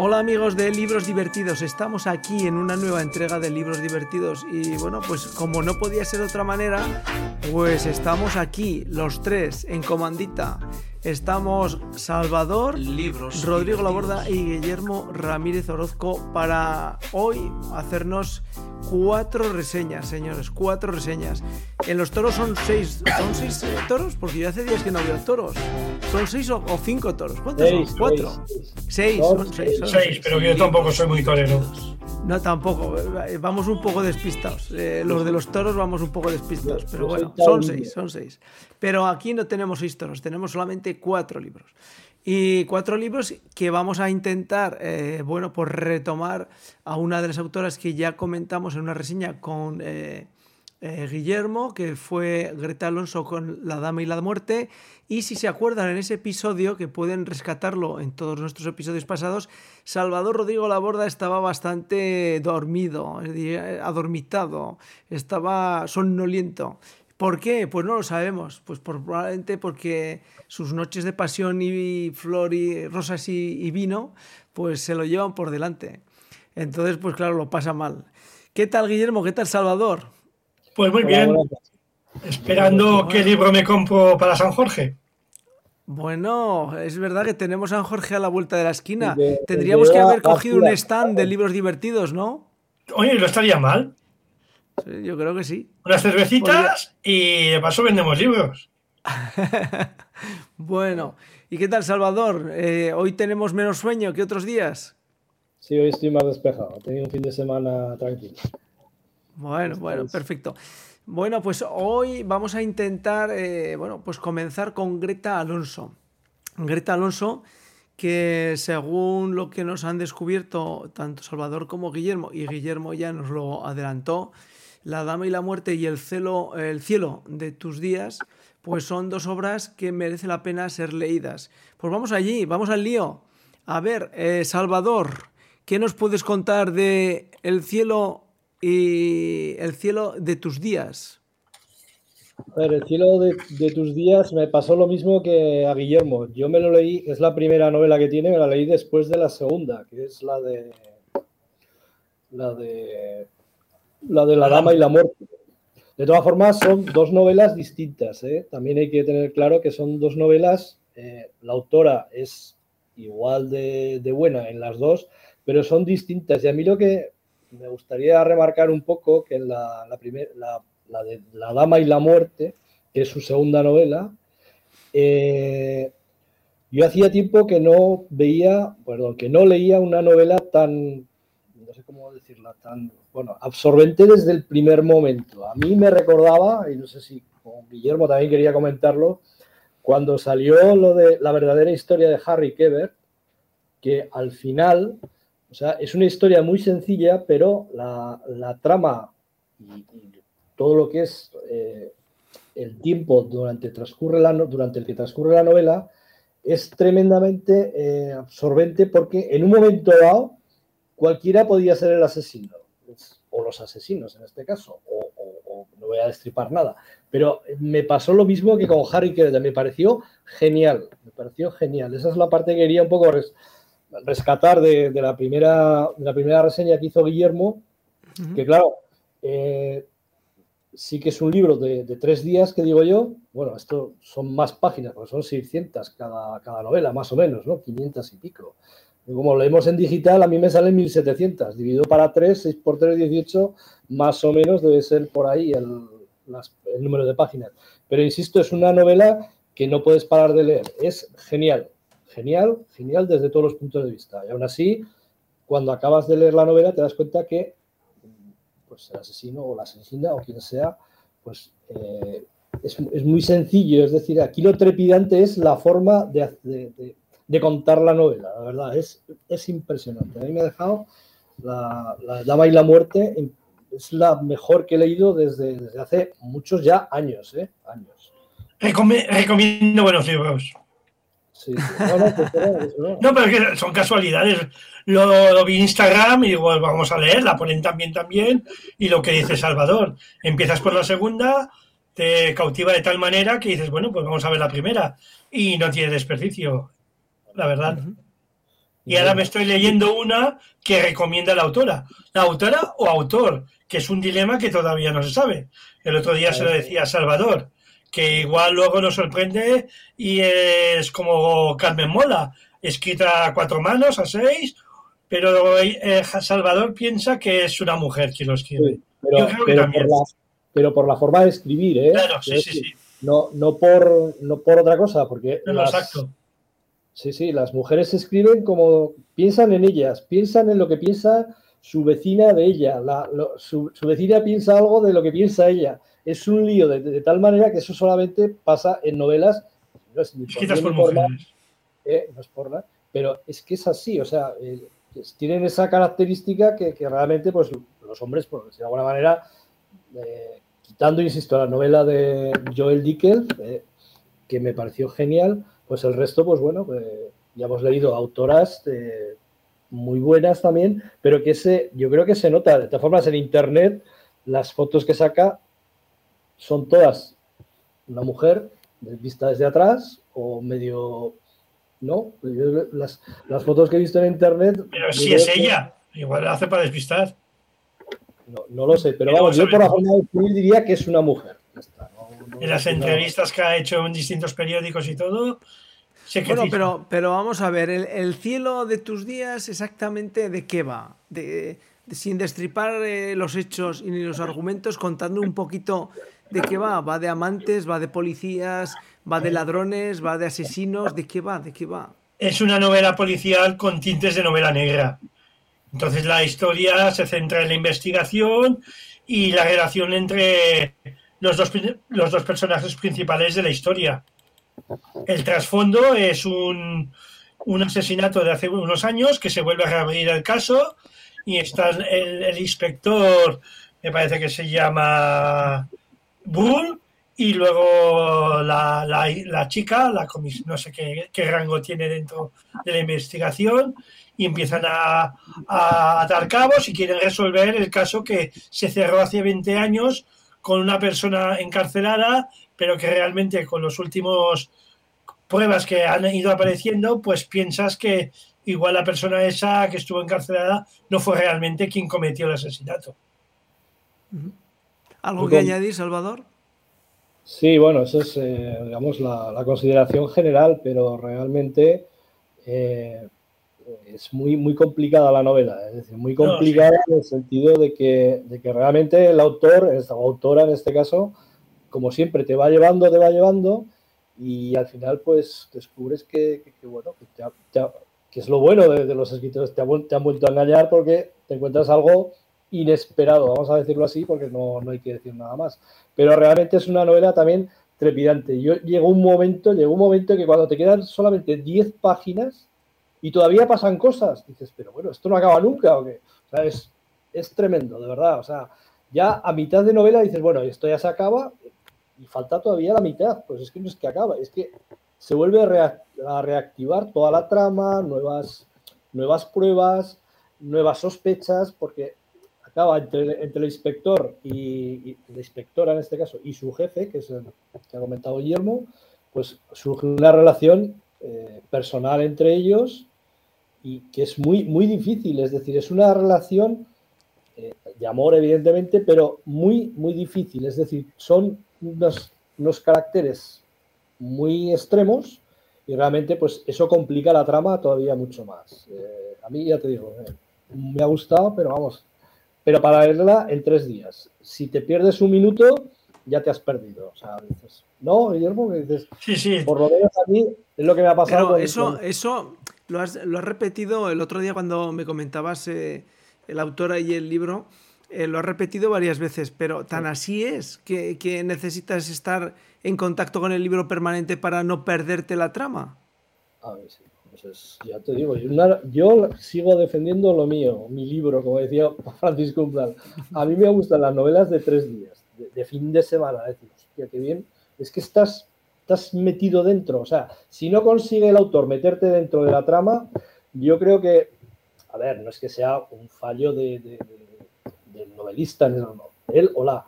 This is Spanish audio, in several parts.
Hola amigos de Libros Divertidos, estamos aquí en una nueva entrega de Libros Divertidos y bueno, pues como no podía ser de otra manera, pues estamos aquí los tres en comandita. Estamos Salvador, Libros Rodrigo Divertidos. Laborda y Guillermo Ramírez Orozco para hoy hacernos cuatro reseñas, señores, cuatro reseñas. En los toros son seis, ¿son seis eh, toros? Porque yo hace días que no veo toros. ¿Son seis o, o cinco toros? ¿Cuántos Seis, son? ¿Cuatro? seis, Seis, Son son seis. son Seis, pero yo tampoco soy muy torero. no, tampoco. Vamos un poco despistados. Eh, los de los toros vamos un poco despistados. Pero bueno, son seis, son seis. Pero aquí no tenemos seis toros, tenemos solamente cuatro libros. Y cuatro libros que vamos a intentar, eh, bueno, pues retomar a una de las autoras que ya comentamos en una reseña con eh, eh, Guillermo, que fue Greta Alonso con La Dama y la Muerte. Y si se acuerdan en ese episodio, que pueden rescatarlo en todos nuestros episodios pasados, Salvador Rodrigo Laborda estaba bastante dormido, adormitado, estaba somnoliento. ¿Por qué? Pues no lo sabemos. Pues por- probablemente porque sus noches de pasión y flor y rosas y, y vino, pues se lo llevan por delante. Entonces, pues claro, lo pasa mal. ¿Qué tal, Guillermo? ¿Qué tal, Salvador? Pues muy bien, esperando qué libro me compro para San Jorge. Bueno, es verdad que tenemos a San Jorge a la vuelta de la esquina. De- de Tendríamos que haber cogido un stand de libros divertidos, ¿no? Oye, no estaría mal. Sí, yo creo que sí. Unas cervecitas y de paso vendemos libros. Bueno, ¿y qué tal, Salvador? Eh, hoy tenemos menos sueño que otros días. Sí, hoy estoy más despejado. He tenido un fin de semana tranquilo. Bueno, bueno, Estáis- perfecto. Bueno, pues hoy vamos a intentar, eh, bueno, pues comenzar con Greta Alonso. Greta Alonso, que según lo que nos han descubierto tanto Salvador como Guillermo, y Guillermo ya nos lo adelantó, La Dama y la Muerte y El, el Cielo de tus días, pues son dos obras que merece la pena ser leídas. Pues vamos allí, vamos al lío. A ver, eh, Salvador, ¿qué nos puedes contar de El Cielo y El Cielo de tus días? A ver, el cielo de, de tus días me pasó lo mismo que a Guillermo. Yo me lo leí, es la primera novela que tiene, me la leí después de la segunda, que es la de la de la de la dama y la muerte. De todas formas, son dos novelas distintas. ¿eh? También hay que tener claro que son dos novelas. eh, la autora es igual de, de buena en las dos, pero son distintas. Y a mí lo que me gustaría remarcar un poco que en la, la, primer- la, la de La Dama y la Muerte, que es su segunda novela, eh, yo hacía tiempo que no veía, perdón, que no leía una novela tan, no sé cómo decirla, tan, bueno, absorbente desde el primer momento. A mí me recordaba, y no sé si con Guillermo también quería comentarlo, cuando salió lo de la verdadera historia de Harry Keber, que al final, o sea, es una historia muy sencilla, pero la, trama y, todo lo que es eh, el tiempo durante, transcurre la, durante el que transcurre la novela es tremendamente eh, absorbente porque en un momento dado cualquiera podía ser el asesino, es- o los asesinos en este caso, o, o- o no voy a destripar nada, pero me pasó lo mismo que con Harry Keller, me pareció genial, me pareció genial, esa es la parte que quería un poco res- rescatar de, de la primera, de la primera reseña que hizo Guillermo, que claro, eh, sí que es un libro de, de tres días, que digo yo, bueno, esto son más páginas, porque son 600 cada, cada novela, más o menos, ¿no? 500 y pico. Como lo leemos en digital, a mí me salen 1700, dividido para 3, 6 por 3, 18, más o menos debe ser por ahí el, número de páginas. Pero insisto, es una novela que no puedes parar de leer, es genial, genial, genial desde todos los puntos de vista. Y aún así, cuando acabas de leer la novela, te das cuenta que pues el asesino o la asesina o quien sea, pues eh, es, es muy sencillo. Es decir, aquí lo trepidante es la forma de, de- de- de contar la novela, la verdad, es, es impresionante. A mí me ha dejado la, la Dama y la Muerte, es la mejor que he leído desde, desde hace muchos ya años, ¿eh? Años. Recomiendo buenos libros. Sí, sí. No, no, pues, no, pues, no. Pero es que son casualidades. Lo, lo vi en Instagram y "Pues vamos a leer, la ponen también, también. Y lo que dice Salvador, empiezas por la segunda, te cautiva de tal manera que dices, bueno, pues vamos a ver la primera. Y no tiene desperdicio, la verdad. Y ahora me estoy leyendo una que recomienda la autora. La autora o autor, que es un dilema que todavía no se sabe. El otro día se lo decía a Salvador, que igual luego nos sorprende y es como Carmen Mola, escrita a cuatro manos, a seis, pero eh, Salvador piensa que es una mujer quien lo escribe. pero, Por la, pero, por la, forma de escribir, ¿eh? Claro, sí, sí, sí. No, no, por, no por otra cosa, porque... exacto. Sí, sí, las mujeres escriben como piensan en ellas, piensan en lo que piensa su vecina de ella, su, vecina piensa algo de lo que piensa ella. Es un lío de, tal manera que eso solamente pasa en novelas. No es, por, mujeres. Eh, no es por nada, pero es que es así, o sea, eh, tienen esa característica que, realmente pues los hombres, por de alguna manera, eh, quitando, insisto, la novela de Joel Dickel, que me pareció genial, pues el resto, pues bueno, pues, ya hemos leído autoras muy buenas también, pero que se, yo creo que se nota, de todas formas en internet, las fotos que saca son todas una mujer vista desde atrás o medio ¿no? Las, las, fotos que he visto en internet. Pero si es ella, igual la hace para despistar. No, no lo sé, pero vamos, yo por la forma de diría que es una mujer. En las entrevistas que ha hecho en distintos periódicos y todo. bueno, pero, pero vamos a ver, el, cielo de tus días, exactamente de qué va. De, sin destripar eh, los hechos y ni los argumentos, contando un poquito de qué va. Va de amantes, va de policías, ¿Va de ladrones? ¿Va de asesinos? ¿De qué va? ¿De qué va? Es una novela policial con tintes de novela negra. Entonces la historia se centra en la investigación y la relación entre los dos, los dos personajes principales de la historia. El trasfondo es un, un, asesinato de hace unos años que se vuelve a reabrir el caso y está el, el inspector, me parece que se llama Bull, y luego la, la, chica, la no sé qué, qué, rango tiene dentro de la investigación, y empiezan a, a dar cabos y quieren resolver el caso que se cerró hace 20 años con una persona encarcelada, pero que realmente con los últimos pruebas que han ido apareciendo, pues piensas que igual la persona esa que estuvo encarcelada no fue realmente quien cometió el asesinato. ¿Algo que añadir, Salvador? Sí, bueno, eso es, eh, digamos, la, consideración general, pero realmente eh, es muy, muy complicada la novela, es decir, muy complicada en el sentido de que, de que realmente el autor, o autora en este caso, como siempre, te va llevando, te va llevando, y al final, pues, descubres que, bueno, que, es lo bueno de, los escritores, te, te han vuelto a engañar porque te encuentras algo inesperado, vamos a decirlo así, porque no, no, hay que decir nada más. Pero realmente es una novela también trepidante. Yo llegó un momento, llegó un momento que cuando te quedan solamente 10 páginas y todavía pasan cosas, dices, pero bueno, esto no acaba nunca, ¿o qué? Es, es tremendo, de verdad. O sea, ya a mitad de novela dices, bueno, esto ya se acaba y falta todavía la mitad. Pues es que no es que acaba, es que se vuelve a reactivar toda la trama, nuevas, nuevas pruebas, nuevas sospechas, porque entre, el inspector y, la inspectora en este caso y su jefe, que es el que ha comentado Guillermo, pues surge una relación eh, personal entre ellos y que es muy, muy difícil. Es decir, es una relación eh, de amor, evidentemente, pero muy, muy difícil. Es decir, son unos, unos caracteres muy extremos y realmente pues eso complica la trama todavía mucho más. Eh, a mí ya te digo, me ha gustado, pero vamos, pero para verla en tres días. Si te pierdes un minuto, ya te has perdido. O sea, dices, no, Guillermo, dices, sí, sí. por lo menos a mí es lo que me ha pasado. Pero eso, eso lo has, lo has, repetido el otro día cuando me comentabas eh, el autor y el libro. Eh, lo has repetido varias veces, pero tan así es que, que necesitas estar en contacto con el libro permanente para no perderte la trama. A ver, sí. Pues ya te digo, yo, sigo defendiendo lo mío, mi libro, como decía Francisco Umbral. A mí me gustan las novelas de tres días, de, fin de semana. Decir, hostia, qué bien. Es que estás, estás metido dentro. O sea, si no consigue el autor meterte dentro de la trama, yo creo que, a ver, no es que sea un fallo de, del novelista, no, no, él o la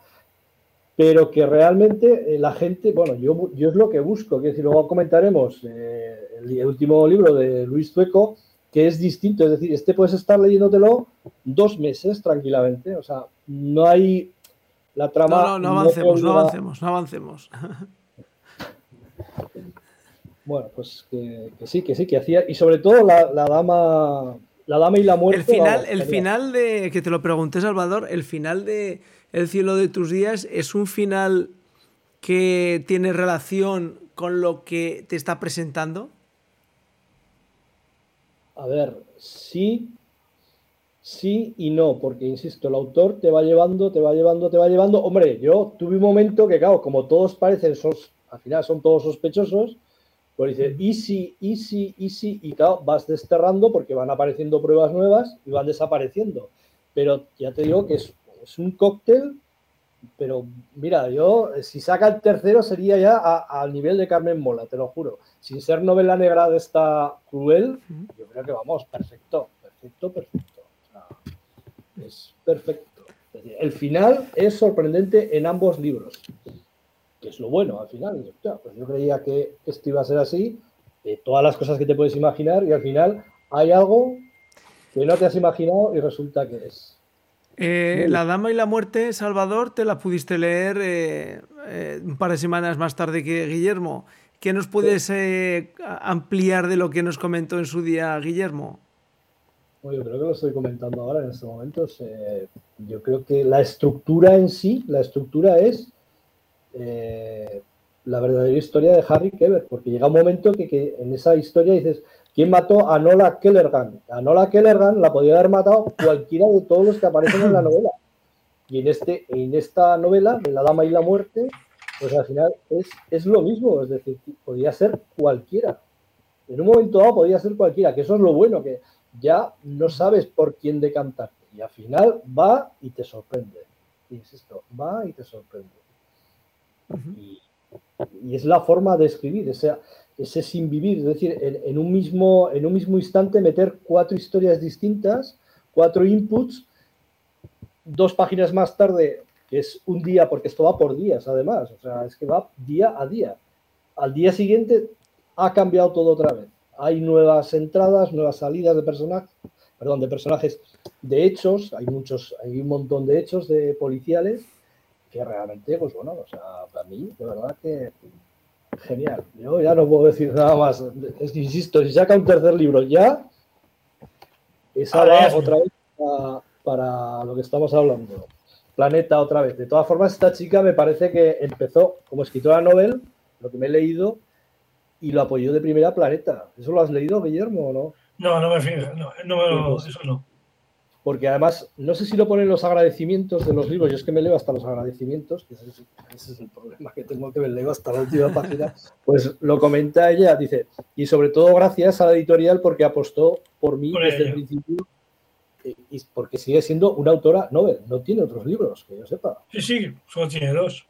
pero que realmente eh, la gente, bueno, yo, yo es lo que busco, que decir, luego comentaremos eh, el, último libro de Luis Tueco, que es distinto. Es decir, este puedes estar leyéndotelo dos meses tranquilamente. O sea, no hay la trama. No, no, no avancemos, no, avancemos, no avancemos. Bueno, pues que, sí, que sí, que hacía. Y sobre todo la, dama. La dama y la muerte. El final, el final de. Que te lo pregunté, Salvador, el final de El cielo de tus días es un final que tiene relación con lo que te está presentando. A ver, sí, sí y no, porque insisto, el autor te va llevando, te va llevando, te va llevando. Hombre, yo tuve un momento que, claro, como todos parecen, al final son todos sospechosos, pues dices, easy, easy, easy, y claro, vas desterrando porque van apareciendo pruebas nuevas y van desapareciendo. Pero ya te digo que es, es un cóctel, pero mira, yo, si saca el tercero sería ya al nivel de Carmen Mola, te lo juro. Sin ser novela negra de esta cruel, yo creo que vamos, perfecto, perfecto, perfecto. es perfecto. el final es sorprendente en ambos libros que es lo bueno al final. pues yo creía que esto iba a ser así, todas las cosas que te puedes imaginar, y al final hay algo que no te has imaginado y resulta que es. Eh, la Dama y la Muerte, Salvador, te la pudiste leer eh, eh, un par de semanas más tarde que Guillermo. ¿Qué nos puedes ampliar de lo que nos comentó en su día Guillermo? Bueno, yo creo que lo estoy comentando ahora en estos momentos. yo creo que la estructura en sí, la estructura es eh, la verdadera historia de Harry Keber, porque llega un momento que, en esa historia dices, ¿quién mató a Nola Kellergan? A Nola Kellergan la podía haber matado cualquiera de todos los que aparecen en la novela. Y en, este, en esta novela, de La Dama y la Muerte, pues al final es, es lo mismo, es decir, podía ser cualquiera. En un momento dado podía ser cualquiera, que eso es lo bueno, que ya no sabes por quién decantarte. Y al final va y te sorprende. Insisto, va y te sorprende y, es la forma de escribir, ese, ese sin vivir, es decir, en, un mismo, en un mismo instante meter cuatro historias distintas, cuatro inputs, dos páginas más tarde, que es un día, porque esto va por días además, o sea, es que va día a día. Al día siguiente ha cambiado todo otra vez. Hay nuevas entradas, nuevas salidas de personajes, perdón, de personajes, de hechos, hay muchos, hay un montón de hechos de policiales que realmente, pues bueno, o sea, para mí, de verdad que genial. Yo ya no puedo decir nada más. insisto, si saca un tercer libro ya, esa va otra vez para, lo que estamos hablando. Planeta otra vez. De todas formas, esta chica me parece que empezó como escritora novel, lo que me he leído, y lo apoyó de primera Planeta. ¿Eso lo has leído, Guillermo, o no? No, no me fijo, no, no, pues eso no porque además, no sé si lo ponen los agradecimientos de los libros, yo es que me leo hasta los agradecimientos, que ese es, el problema que tengo que me leo hasta la última página, pues lo comenta ella, dice, y sobre todo gracias a la editorial porque apostó por mí desde el principio, y porque sigue siendo una autora novel, no tiene otros libros, que yo sepa. Sí, sí, solo tiene dos.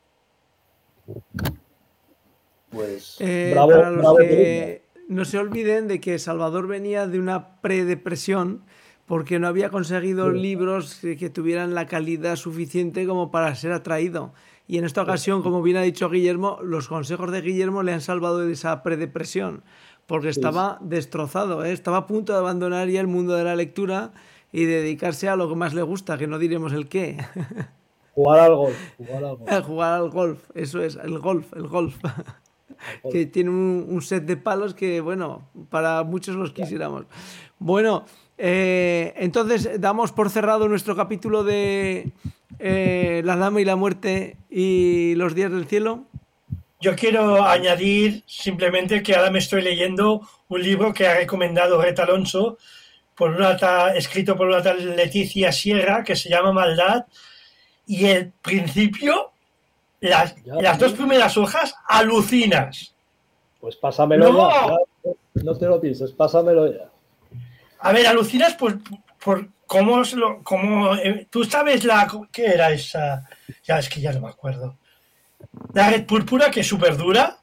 Pues eh, bravo, que no se olviden de que Salvador venía de una predepresión porque no había conseguido libros que tuvieran la calidad suficiente como para ser atraído. Y en esta ocasión, como bien ha dicho Guillermo, los consejos de Guillermo le han salvado de esa predepresión, porque estaba destrozado, ¿eh? estaba a punto de abandonar ya el mundo de la lectura y dedicarse a lo que más le gusta, que no diremos el qué. Jugar al golf. Jugar al golf, jugar al golf eso es, el golf, el golf. que tiene un, un, set de palos que, bueno, para muchos los quisiéramos. Bueno, eh, entonces, damos por cerrado nuestro capítulo de eh, La Dama y la Muerte y los días del cielo. Yo quiero añadir simplemente que ahora me estoy leyendo un libro que ha recomendado Reta Alonso, por una escrito por una tal Leticia Sierra, que se llama Maldad, y el principio, las, dos primeras hojas, alucinas. Pues pásamelo ya. No te lo pienses, pásamelo ya. A ver, alucinas por, por cómo, lo, cómo eh, tú sabes la qué era esa, ya es que ya no me acuerdo. La red púrpura que es súper dura.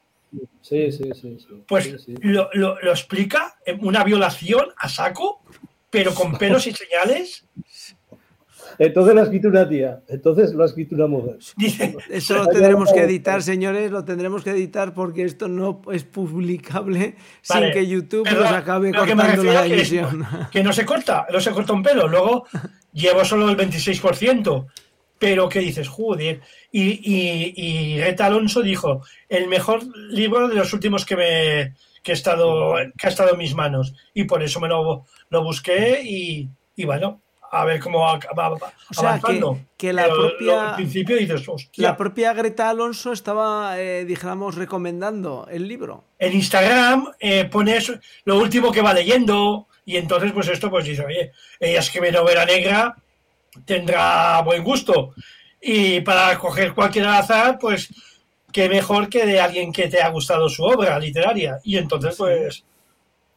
Sí, sí, sí. Pues Lo, lo, lo, explica una violación a saco, pero con pelos y señales. Entonces lo ha escrito una tía. Entonces lo ha escrito una mujer. Eso lo tendremos que editar, señores. Lo tendremos que editar porque esto no es publicable sin que YouTube nos acabe cortando la edición. Que, no se corta, no se corta un pelo. Luego llevo solo el 26%. Pero ¿qué dices? Joder. Y, y, y Reta Alonso dijo, el mejor libro de los últimos que me que, he estado, que ha estado en mis manos. Y por eso me lo, lo busqué y, y bueno, a ver cómo va, o sea, Que, la propia. principio La propia Greta Alonso estaba, eh, dijéramos, recomendando el libro. En Instagram eh, pones lo último que va leyendo. Y entonces, pues esto, pues dice, oye, ella escribe novela negra, tendrá buen gusto. Y para coger cualquier azar, pues qué mejor que de alguien que te ha gustado su obra literaria. Y entonces, pues,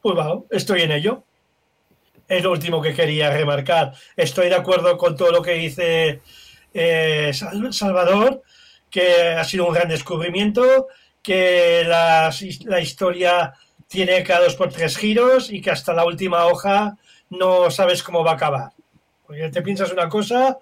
pues bueno, estoy en ello es lo último que quería remarcar. Estoy de acuerdo con todo lo que dice eh, Salvador, que ha sido un gran descubrimiento, que la, historia tiene cada dos por tres giros y que hasta la última hoja no sabes cómo va a acabar. Porque te piensas una cosa,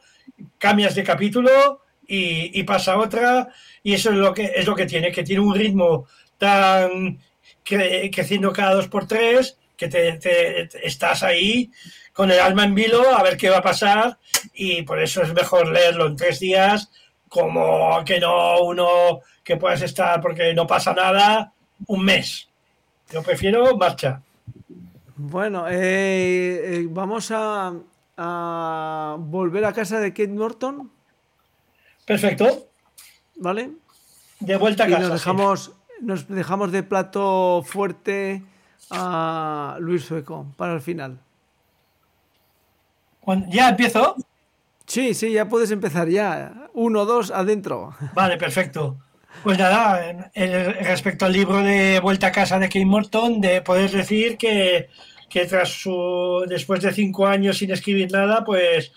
cambias de capítulo y, pasa otra, y eso es lo que es lo que tiene, que tiene un ritmo tan creciendo cada dos por tres que te, estás ahí con el alma en vilo a ver qué va a pasar y por eso es mejor leerlo en tres días como que no uno que puedas estar porque no pasa nada un mes. Yo prefiero marcha. Bueno, eh, eh, vamos a, a, volver a casa de Kate Norton. Perfecto. ¿Vale? De vuelta a casa. nos dejamos, nos dejamos de plato fuerte a Luis Sueco para el final. ¿Ya empiezo? Sí, sí, ya puedes empezar ya. Uno, dos, adentro. Vale, perfecto. Pues nada, respecto al libro de Vuelta a casa de Kate Morton, de poder decir que, que tras su, después de cinco años sin escribir nada, pues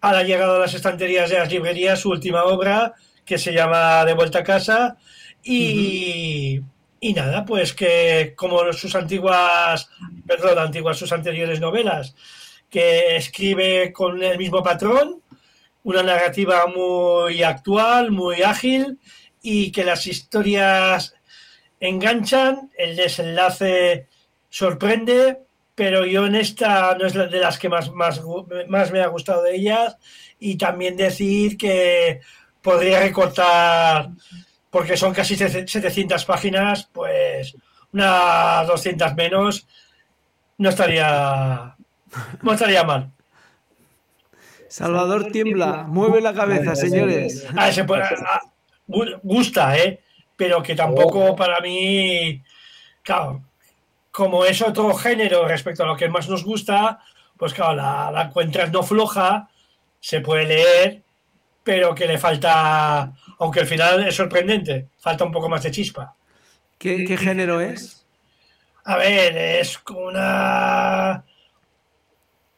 ha llegado a las estanterías de las librerías su última obra, que se llama De Vuelta a casa, y, y nada, pues que como sus antiguas, perdón, antiguas, sus anteriores novelas, que escribe con el mismo patrón, una narrativa muy actual, muy ágil y que las historias enganchan, el desenlace sorprende, pero yo en esta no es de las que más, más, más me ha gustado de ellas y también decir que podría recortar porque son casi 700 páginas, pues unas 200 menos no estaría, no estaría mal. Salvador tiembla, mueve la cabeza, señores. Ah, ah, gusta, ¿eh? Pero que tampoco para mí, claro, como es otro género respecto a lo que más nos gusta, pues claro, la, la encuentras no floja, se puede leer, pero que le falta aunque al final es sorprendente, falta un poco más de chispa. ¿Qué, género es? A ver, es una,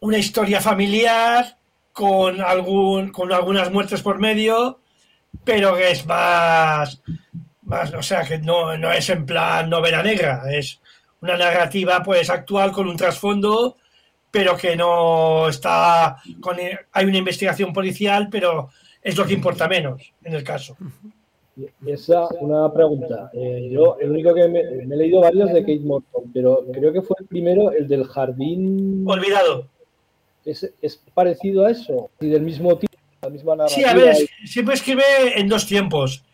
una historia familiar con, algún, con algunas muertes por medio, pero que es más, más o sea, que no, no es en plan novela negra, es una narrativa pues actual con un trasfondo, pero que no está con hay una investigación policial, pero es lo que importa menos en el caso. Esa, una pregunta. Eh, yo, el único que me, he leído varios de Kate Morton, pero creo que fue el primero, el del jardín. Olvidado. ¿Es, parecido a eso? ¿Y del mismo tipo? La misma narrativa. Sí, a ver, siempre escribe en dos tiempos: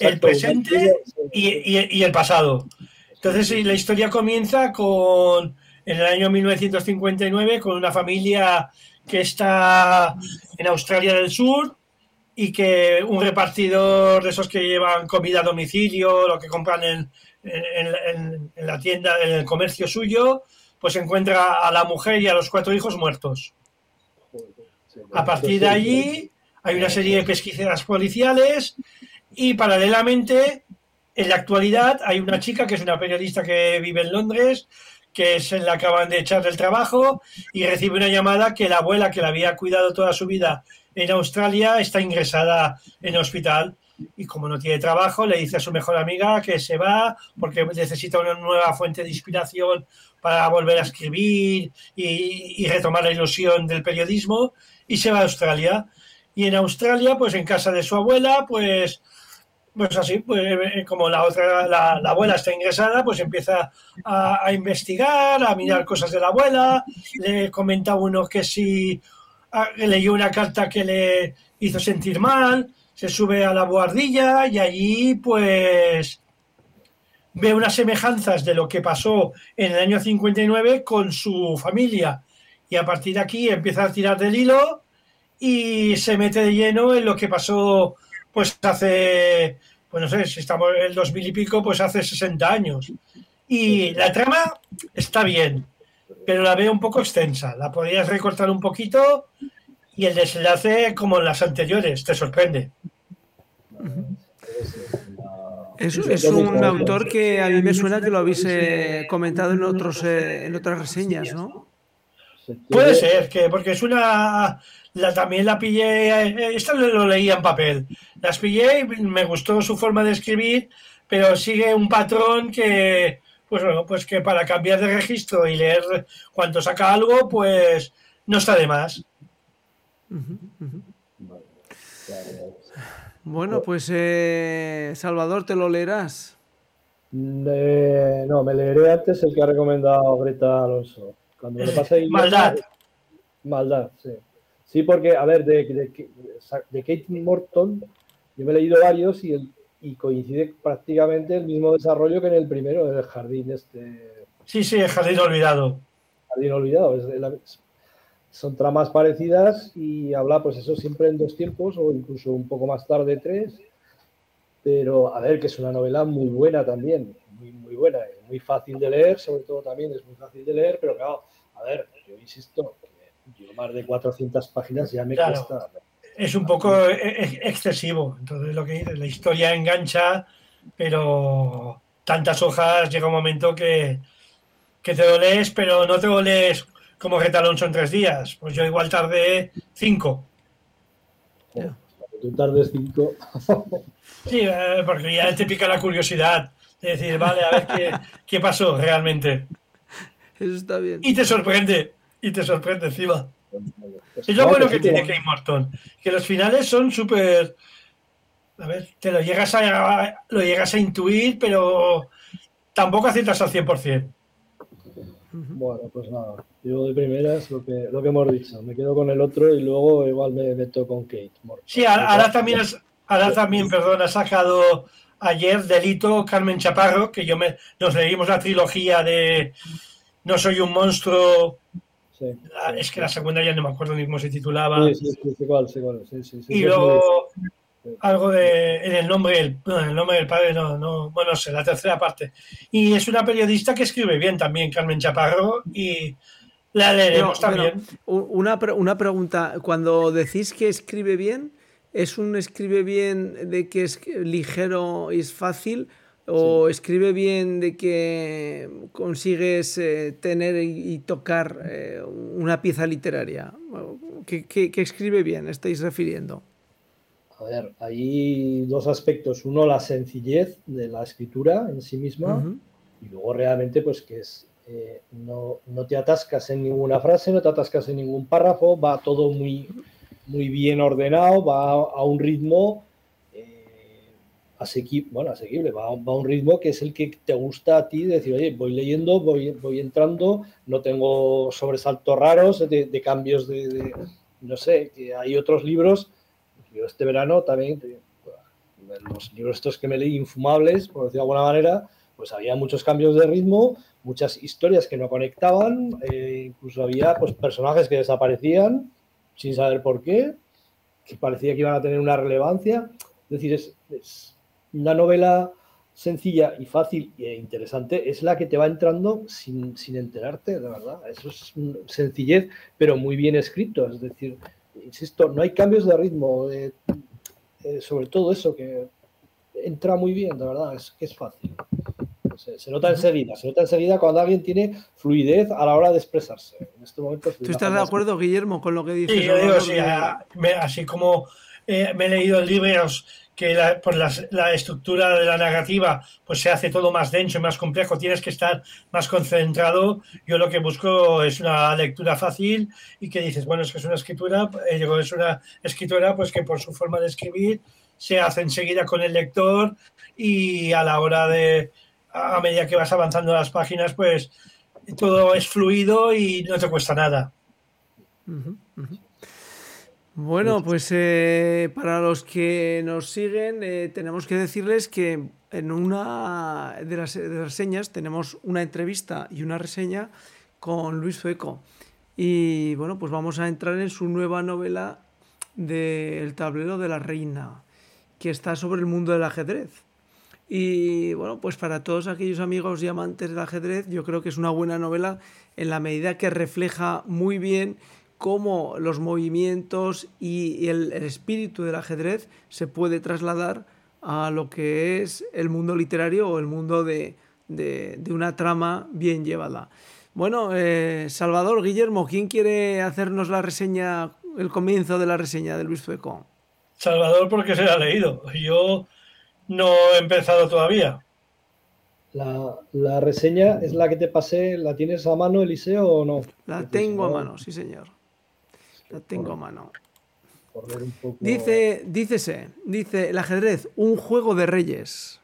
el presente y, el pasado. Entonces, la historia comienza con. En el año 1959, con una familia que está en Australia del Sur, y que un repartidor de esos que llevan comida a domicilio, lo que compran en, en, la tienda, en el comercio suyo, pues encuentra a la mujer y a los cuatro hijos muertos. A partir de allí hay una serie de pesquisas policiales y paralelamente en la actualidad hay una chica que es una periodista que vive en Londres que se le acaban de echar del trabajo y recibe una llamada que la abuela que la había cuidado toda su vida en Australia está ingresada en hospital y como no tiene trabajo, le dice a su mejor amiga que se va porque necesita una nueva fuente de inspiración para volver a escribir y, retomar la ilusión del periodismo y se va a Australia. Y en Australia, pues en casa de su abuela, pues pues así, pues eh, como la otra, la, abuela está ingresada, pues empieza a, investigar, a mirar cosas de la abuela, le comenta a uno que si leyó una carta que le hizo sentir mal, se sube a la boardilla y allí pues ve unas semejanzas de lo que pasó en el año 59 con su familia y a partir de aquí empieza a tirar del hilo y se mete de lleno en lo que pasó pues hace, pues no sé, si estamos en el 2000 y pico, pues hace 60 años. Y la trama está bien, pero la veo un poco extensa. La podrías recortar un poquito y el desenlace, como en las anteriores, te sorprende. Es, es, un autor que a mí me suena que lo habéis eh, comentado en otros eh, en otras reseñas, ¿no? Puede ser, que porque es una la, también la pillé, eh, esto lo leía en papel, las pillé y me gustó su forma de escribir, pero sigue un patrón que, pues bueno, pues que para cambiar de registro y leer cuando saca algo, pues no está de más. Bueno, pues eh, Salvador, ¿te lo leerás? no, me leeré antes el que ha recomendado Greta Alonso. Cuando me lo pase Maldad. Maldad, sí. Sí, porque, a ver, de, de, Kate Morton, yo me he leído varios y, el, y coincide prácticamente el mismo desarrollo que en el primero, el jardín este. Sí, sí, el jardín olvidado. Jardín olvidado. son tramas parecidas y habla, pues eso, siempre en dos tiempos o incluso un poco más tarde, tres. Pero, a ver, que es una novela muy buena también, muy, muy buena, muy fácil de leer, sobre todo también es muy fácil de leer, pero claro, a ver, yo insisto, yo más de 400 páginas ya me cuesta. Es un poco e-, e-, excesivo. Entonces, lo que la historia engancha, pero tantas hojas llega un momento que, que te lo lees, pero no te lo lees como retalón son tres días. Pues yo igual tardé cinco. tú tardes cinco. sí, eh, porque ya te pica la curiosidad de decir, vale, a ver qué, qué pasó realmente. Eso está bien. Y te sorprende y te sorprende encima. Es lo bueno que tiene Kate Morton, que los finales son súper... A ver, te lo llegas a, lo llegas a intuir, pero tampoco aciertas al 100%. Bueno, pues nada, yo de primeras lo que, lo que hemos dicho, me quedo con el otro y luego igual me meto con Kate Morton. Sí, ahora, también, ahora también, perdón, ha sacado ayer Delito Carmen Chaparro, que yo me, nos leímos la trilogía de No soy un monstruo Es que la segunda ya no me acuerdo ni cómo se titulaba. Sí, sí, sí, igual, igual. y luego algo de en el nombre del, el nombre del padre, no, no, bueno, sé, la tercera parte. Y es una periodista que escribe bien también, Carmen Chaparro, y la leeremos también. una, una pregunta, cuando decís que escribe bien, ¿es un escribe bien de que es ligero y es fácil? O escribe bien de que consigues eh, tener y, tocar eh, una pieza literaria. ¿Qué, escribe bien estáis refiriendo? A ver, hay dos aspectos. Uno, la sencillez de la escritura en sí misma y luego realmente pues que es eh, no, no, te atascas en ninguna frase, no te atascas en ningún párrafo, va todo muy, muy bien ordenado, va a un ritmo asequible, bueno, asequible, va, a un ritmo que es el que te gusta a ti, decir, oye, voy leyendo, voy, voy entrando, no tengo sobresaltos raros de, cambios de, no sé, que hay otros libros, yo este verano también, los libros estos que me leí infumables, por decirlo de alguna manera, pues había muchos cambios de ritmo, muchas historias que no conectaban, eh, incluso había pues, personajes que desaparecían sin saber por qué, que parecía que iban a tener una relevancia. Es decir, es una novela sencilla y fácil e interesante es la que te va entrando sin, enterarte, de verdad. Eso es sencillez, pero muy bien escrito. Es decir, insisto, no hay cambios de ritmo. Eh, eh, sobre todo eso, que entra muy bien, de verdad, es que es fácil. Se, nota enseguida, se nota enseguida cuando alguien tiene fluidez a la hora de expresarse. En este momento ¿Tú estás de acuerdo, Guillermo, con lo que dices? Sí, yo digo, sí, así como eh, me he leído libros que por la, estructura de la narrativa pues se hace todo más denso y más complejo, tienes que estar más concentrado. Yo lo que busco es una lectura fácil y que dices, bueno, es que es una escritura, eh, es una escritora pues que por su forma de escribir se hace enseguida con el lector y a la hora de, a medida que vas avanzando las páginas, pues todo es fluido y no te cuesta nada. Bueno, pues eh, para los que nos siguen, eh, tenemos que decirles que en una de las, reseñas tenemos una entrevista y una reseña con Luis Fueco. Y bueno, pues vamos a entrar en su nueva novela de El tablero de la reina, que está sobre el mundo del ajedrez. Y bueno, pues para todos aquellos amigos y amantes del ajedrez, yo creo que es una buena novela en la medida que refleja muy bien cómo los movimientos y el, espíritu del ajedrez se puede trasladar a lo que es el mundo literario o el mundo de, una trama bien llevada. Bueno, eh, Salvador, Guillermo, ¿quién quiere hacernos la reseña, el comienzo de la reseña de Luis Fueco? Salvador, porque se la ha leído. Yo no he empezado todavía. La, reseña es la que te pasé, ¿la tienes a mano, Eliseo, o no? La tengo a mano, sí, señor. La tengo a mano. Dice, dícese, dice el ajedrez, un juego de reyes,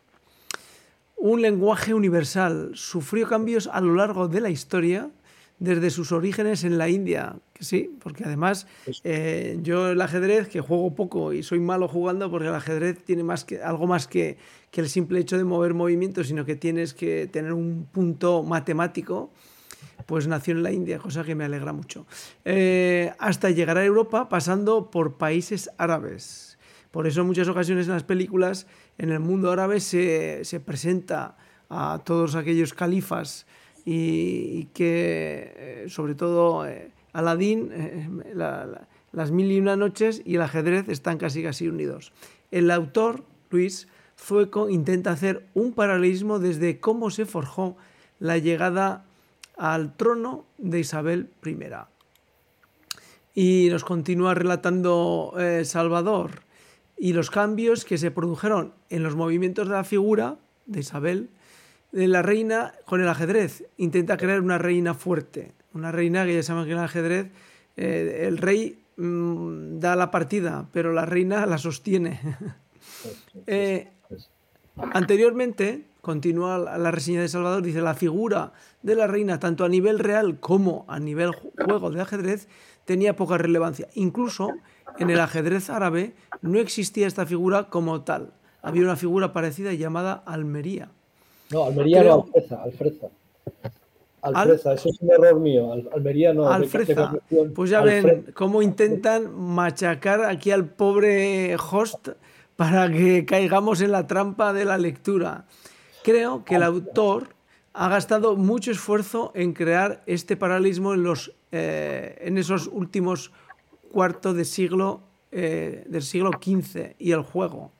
un lenguaje universal, sufrió cambios a lo largo de la historia desde sus orígenes en la India, que sí, porque además eh, yo el ajedrez, que juego poco y soy malo jugando, porque el ajedrez tiene más que, algo más que, que el simple hecho de mover movimientos, sino que tienes que tener un punto matemático pues nació en la India, cosa que me alegra mucho. Eh, hasta llegar a Europa pasando por países árabes. Por eso en muchas ocasiones en las películas en el mundo árabe se, presenta a todos aquellos califas y, que eh, sobre todo eh, Aladín, las mil y una noches y el ajedrez están casi casi unidos. El autor, Luis Zueco, intenta hacer un paralelismo desde cómo se forjó la llegada al trono de Isabel I. Y nos continúa relatando eh, Salvador y los cambios que se produjeron en los movimientos de la figura de Isabel, de la reina con el ajedrez. Intenta crear una reina fuerte, una reina que ya saben que en el ajedrez eh, el rey mm, da la partida, pero la reina la sostiene. Eh, anteriormente, continúa la reseña de Salvador, dice la figura de la reina, tanto a nivel real como a nivel juego de ajedrez, tenía poca relevancia. Incluso en el ajedrez árabe no existía esta figura como tal. Había una figura parecida llamada Almería. No, Almería no, Alfreza, Alfreza. Alfreza, eso es un error mío. Almería no. Alfreza. Pues ya ven cómo intentan machacar aquí al pobre host para que caigamos en la trampa de la lectura. Creo que el autor ha gastado mucho esfuerzo en crear este paralelismo en, los, eh, en esos últimos cuartos de siglo, eh, del siglo XV y el juego.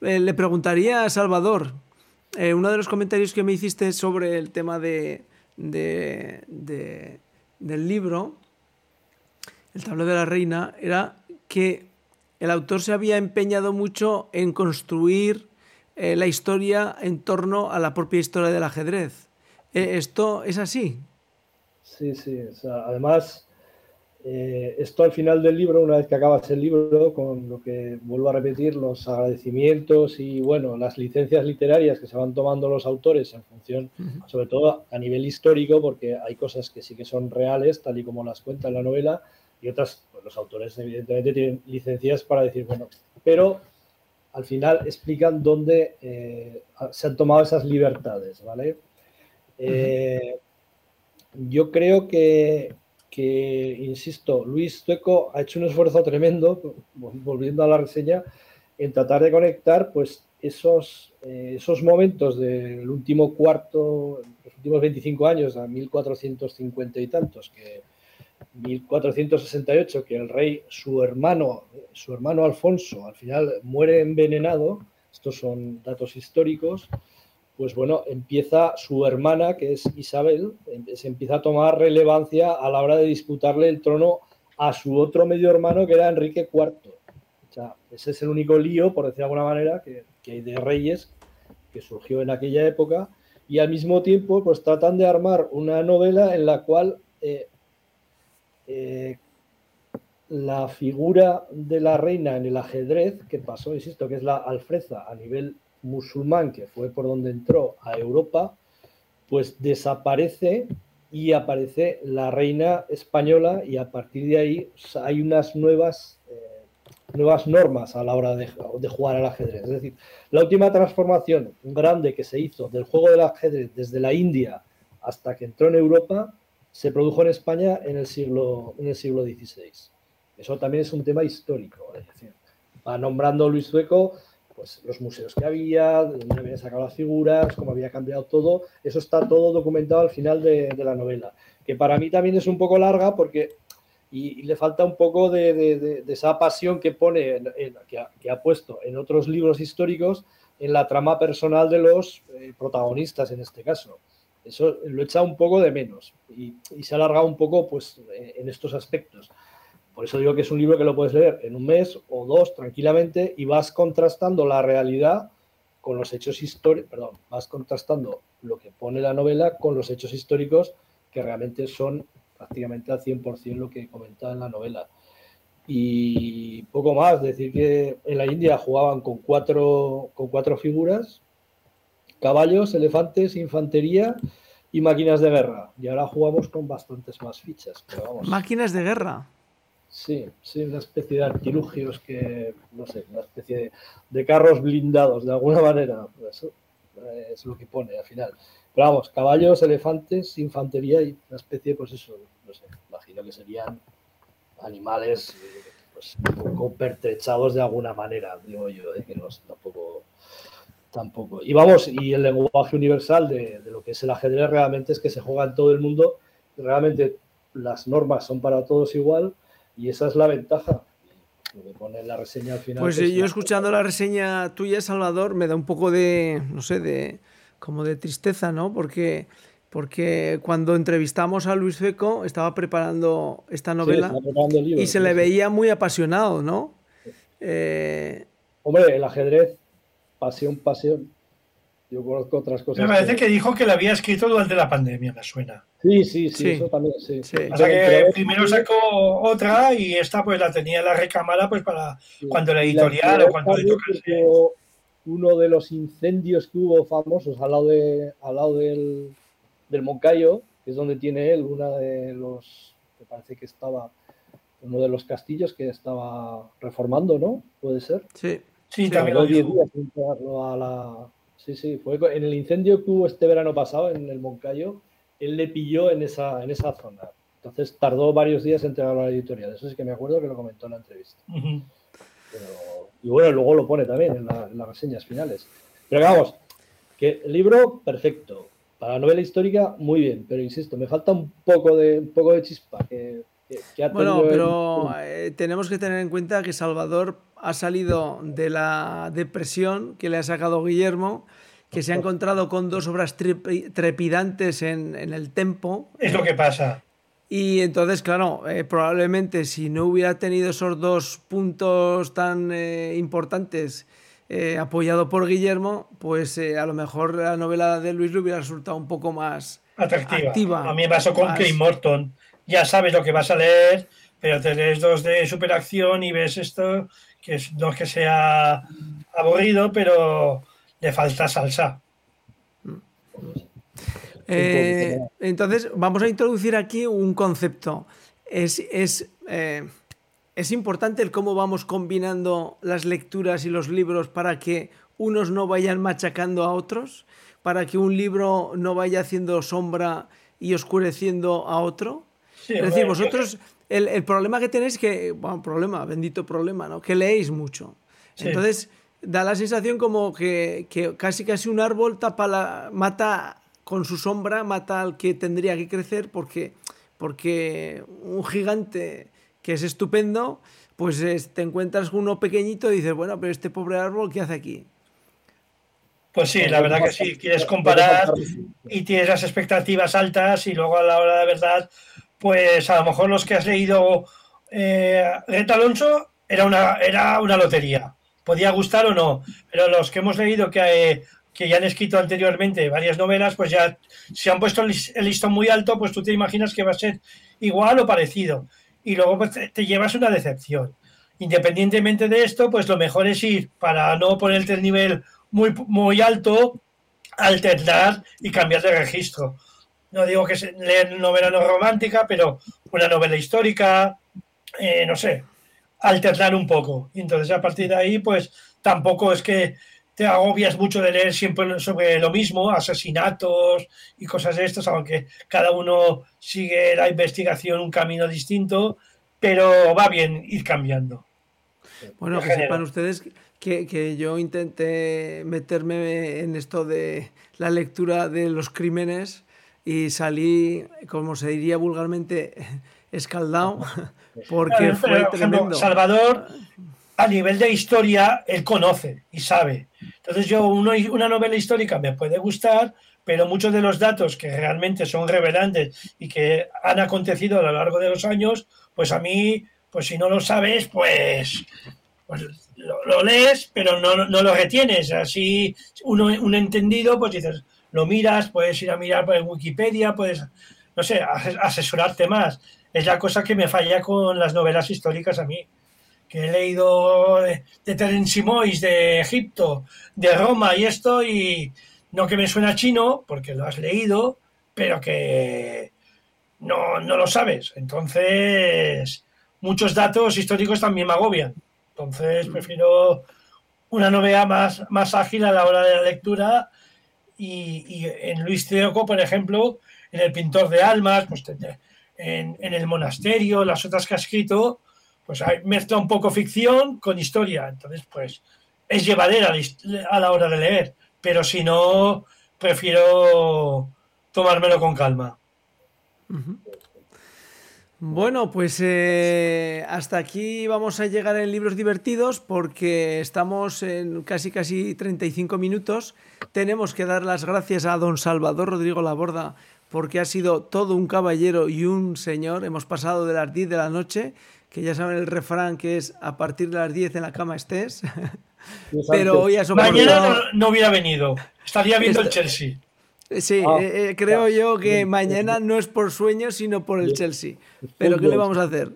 Eh, le preguntaría a Salvador, uno de los comentarios que me hiciste sobre el tema de, del libro, El tablero de la reina, era que el autor se había empeñado mucho en construir la historia en torno a la propia historia del ajedrez. Eh, ¿Esto es así? Sí, sí. además, eh, esto al final del libro, una vez que acabas el libro, con lo que vuelvo a repetir, los agradecimientos y bueno, las licencias literarias que se van tomando los autores en función, sobre todo a nivel histórico, porque hay cosas que sí que son reales, tal y como las cuenta en la novela, y otras, pues los autores evidentemente tienen licencias para decir, bueno, pero al final explican dónde eh, se han tomado esas libertades, ¿vale? Eh, yo creo que, insisto, Luis Tueco ha hecho un esfuerzo tremendo, volviendo a la reseña, en tratar de conectar pues, esos, eh, esos momentos del último cuarto, los últimos 25 años, a 1450 y tantos, que 1468, que el rey, su hermano, su hermano Alfonso, al final muere envenenado, estos son datos históricos, pues bueno, empieza su hermana, que es Isabel, em, se empieza a tomar relevancia a la hora de disputarle el trono a su otro medio hermano, que era Enrique IV. sea, ese es el único lío, por decir de alguna manera, que, hay de Reyes que surgió en aquella época y al mismo tiempo pues tratan de armar una novela en la cual eh, eh, la figura de la reina en el ajedrez que pasó, insisto, que es la alfreza a nivel musulmán, que fue por donde entró a Europa, pues desaparece y aparece la reina española y a partir de ahí hay unas nuevas, eh, nuevas normas a la hora de, de, jugar al ajedrez. Es decir, la última transformación grande que se hizo del juego del ajedrez desde la India hasta que entró en Europa se produjo en España en el siglo, en el siglo XVI. Eso también es un tema histórico. Es decir, va nombrando Luis Sueco pues, los museos que había, de dónde habían sacado las figuras, cómo había cambiado todo. Eso está todo documentado al final de, la novela, que para mí también es un poco larga porque y, le falta un poco de, esa pasión que pone, que, ha, puesto en otros libros históricos en la trama personal de los eh, protagonistas en este caso. Eso lo echa un poco de menos y, y se ha alargado un poco pues, en estos aspectos. Por eso digo que es un libro que lo puedes leer en un mes o dos tranquilamente y vas contrastando la realidad con los hechos históricos, perdón, vas contrastando lo que pone la novela con los hechos históricos que realmente son prácticamente al 100% lo que comentaba en la novela. Y poco más, decir que en la India jugaban con cuatro, con cuatro figuras, caballos, elefantes, infantería y máquinas de guerra. Y ahora jugamos con bastantes más fichas. Máquinas de guerra. Sí, sí, una especie de artilugios que, no sé, una especie de, carros blindados, de alguna manera. Eso eh, es lo que pone al final. Pero vamos, caballos, elefantes, infantería y una especie, pues eso, no sé, imagino que serían animales pues, un poco pertrechados de alguna manera, digo yo, eh, que no tampoco, tampoco. Y vamos, y el lenguaje universal de, de lo que es el ajedrez realmente es que se juega en todo el mundo, realmente las normas son para todos igual y esa es la ventaja. pone la reseña al final. Pues yo escuchando la reseña tuya, Salvador, me da un poco de, no sé, de como de tristeza, ¿no? Porque, porque cuando entrevistamos a Luis Feco estaba preparando esta novela y se le veía muy apasionado, ¿no? Eh, Hombre, el ajedrez, pasión, pasión. Yo conozco otras cosas. Me parece que... dijo que la había escrito durante la pandemia, me suena. Sí, sí, sí, eso también, sí. O sea que primero sacó otra y esta pues la tenía en la recámara pues para cuando la editorial o cuando le tocase. Uno de los incendios que hubo famosos al lado, de, al lado del, del Moncayo, que es donde tiene él una de los, me parece que estaba, uno de los castillos que estaba reformando, ¿no? Puede ser. Sí, sí, también. Lo días a la, Sí, sí, fue en el incendio que hubo este verano pasado en el Moncayo, él le pilló en esa, en esa zona. Entonces tardó varios días en entregarlo a la editorial. Eso sí que me acuerdo que lo comentó en la entrevista. y bueno, luego lo pone también en, las reseñas finales. Pero vamos, que el libro, perfecto. Para la novela histórica, muy bien. Pero insisto, me falta un poco de, un poco de chispa. Que, bueno, pero eh, tenemos que tener en cuenta que Salvador ha salido de la depresión que le ha sacado Guillermo, que se ha encontrado con dos obras trepidantes en, el tempo. Es lo que pasa. Y entonces, claro, eh, probablemente si no hubiera tenido esos dos puntos tan eh, importantes eh, apoyado por Guillermo, pues a lo mejor la novela de Luis le hubiera resultado un poco más atractiva. A mí me pasó con Kate Morton. Ya sabes lo que vas a leer, pero tenés dos de superacción y ves esto que no es que sea aburrido, pero le falta salsa. Eh, entonces, vamos a introducir aquí un concepto. Es, es, eh, es, importante el cómo vamos combinando las lecturas y los libros para que unos no vayan machacando a otros, para que un libro no vaya haciendo sombra y oscureciendo a otro. Es decir, vosotros el, problema que tenéis es que, bueno, problema, bendito problema, ¿no? Que leéis mucho. Entonces, da la sensación como que, casi casi un árbol tapa la, mata con su sombra, mata al que tendría que crecer porque, porque un gigante que es estupendo, pues te encuentras uno pequeñito y dices, bueno, pero este pobre árbol, ¿qué hace aquí? Pues sí, la verdad que sí, quieres comparar y tienes las expectativas altas y luego a la hora de verdad pues a lo mejor los que has leído eh, Alonso era una, era una lotería. Podía gustar o no, pero los que hemos leído que, que ya han escrito anteriormente varias novelas, pues ya se han puesto el listón muy alto, pues tú te imaginas que va a ser igual o parecido. Y luego pues, te, llevas una decepción. Independientemente de esto, pues lo mejor es ir, para no ponerte el nivel muy, muy alto, alternar y cambiar de registro. No digo que leer novela no romántica, pero una novela histórica, eh, no sé, alternar un poco. Y entonces a partir de ahí, pues tampoco es que te agobias mucho de leer siempre sobre lo mismo, asesinatos y cosas de estas, aunque cada uno sigue la investigación un camino distinto, pero va bien ir cambiando. Bueno, que sepan ustedes que, que, yo intenté meterme en esto de la lectura de los crímenes y salí, como se diría vulgarmente, escaldado, porque fue tremendo. Salvador, a nivel de historia, él conoce y sabe. Entonces yo, uno, una novela histórica me puede gustar, pero muchos de los datos que realmente son revelantes y que han acontecido a lo largo de los años, pues a mí, pues si no lo sabes, pues, pues lo, lees, pero no, no, lo retienes. Así, uno, un entendido, pues dices, lo miras, puedes ir a mirar por Wikipedia, puedes, no sé, asesorarte más es la cosa que me falla con las novelas históricas a mí. Que he leído de, Terence Mois, de Egipto, de Roma y esto, y no que me suena chino, porque lo has leído, pero que no, no lo sabes. Entonces, muchos datos históricos también me agobian. Entonces, prefiero una novela más, más ágil a la hora de la lectura. Y, en Luis Teoco, por ejemplo, en El pintor de almas, pues en, el monasterio, las otras que ha escrito, pues mezcla un poco ficción con historia. Entonces, pues es llevadera a la hora de leer, pero si no, prefiero tomármelo con calma. Bueno, pues eh, hasta aquí vamos a llegar en libros divertidos porque estamos en casi casi 35 minutos. Tenemos que dar las gracias a don Salvador Rodrigo Laborda porque ha sido todo un caballero y un señor. Hemos pasado de las 10 de la noche, que ya saben el refrán que es a partir de las 10 en la cama estés. Pero hoy ha Mañana no, hubiera venido, estaría viendo el Chelsea. Sí, ah, eh, eh, creo yo que mañana no es por sueño, sino por el Chelsea. Pero ¿qué le vamos a hacer?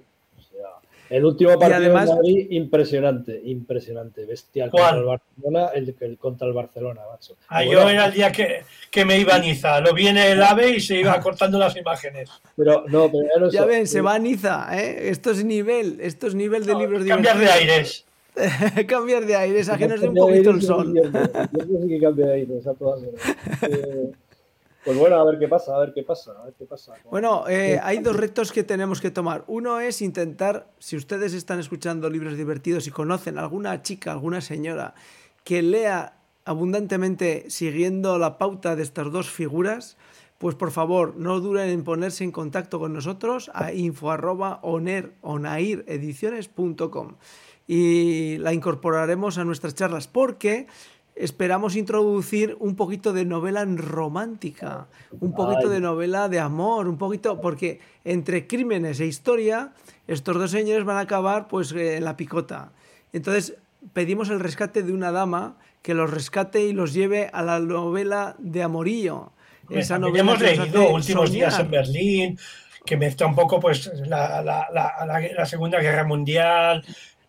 El último partido de Madrid, impresionante, impresionante, bestial contra el Barcelona, el, contra el Barcelona, macho. Ah, yo era el día que, que, me iba a Niza, lo viene el AVE y se iba cortando las imágenes. Pero no, pero ya, ven, se va a Niza, ¿eh? Esto es nivel, esto es nivel de libros Cambiar de aires. cambiar de aires, a que nos dé un poquito el sol. Yo sí que de aires a todas eh, pues bueno, a ver qué pasa, a ver qué pasa, a ver qué pasa. Bueno, eh, hay dos retos que tenemos que tomar. Uno es intentar, si ustedes están escuchando libros divertidos y conocen alguna chica, alguna señora que lea abundantemente siguiendo la pauta de estas dos figuras, pues por favor no duren en ponerse en contacto con nosotros a info.onairediciones.com y la incorporaremos a nuestras charlas porque esperamos introducir un poquito de novela romántica, un poquito de novela de amor, un poquito, porque entre crímenes e historia, estos dos señores van a acabar pues eh, en la picota. Entonces pedimos el rescate de una dama que los rescate y los lleve a la novela de amorillo. Esa novela hemos leído Últimos días en Berlín, que mezcla un poco pues la, la, la Segunda Guerra Mundial,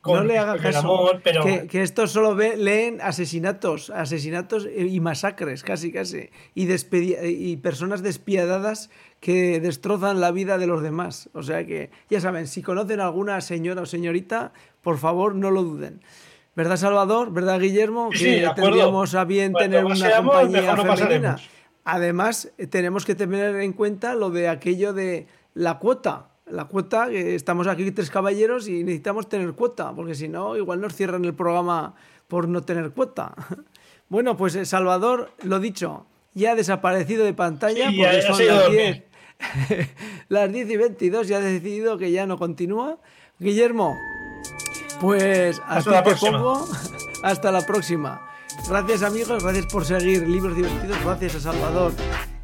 no le haga caso. pero... que, estos solo leen asesinatos, asesinatos y masacres, casi, casi. Y, y personas despiadadas que destrozan la vida de los demás. O sea que, ya saben, si conocen a alguna señora o señorita, por favor, no lo duden. ¿Verdad, Salvador? ¿Verdad, Guillermo? que tendríamos a bien tener una compañía femenina. Además, tenemos que tener en cuenta lo de aquello de la cuota la cuota, estamos aquí tres caballeros y necesitamos tener cuota, porque si no, igual nos cierran el programa por no tener cuota. Bueno, pues eh, Salvador, lo dicho, ya ha desaparecido de pantalla porque son las 10, las 10 y 22 y ha decidido que ya no continúa. Guillermo, pues hasta, te pongo. Hasta la próxima. Gracias amigos, gracias por seguir Libros Divertidos, gracias a Salvador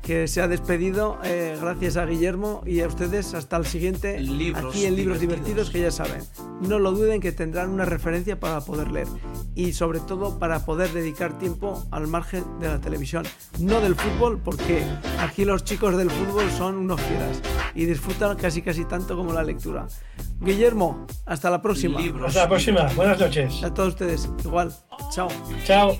que se ha despedido. Eh, gracias a Guillermo y a ustedes. Hasta el siguiente. Libros aquí en Libros divertidos. Divertidos, que ya saben. No lo duden que tendrán una referencia para poder leer. Y sobre todo para poder dedicar tiempo al margen de la televisión. No del fútbol, porque aquí los chicos del fútbol son unos fieras. Y disfrutan casi casi tanto como la lectura. Guillermo, hasta la próxima. Libros Hasta la próxima. Buenas noches. A todos ustedes, igual. Chao. Chao.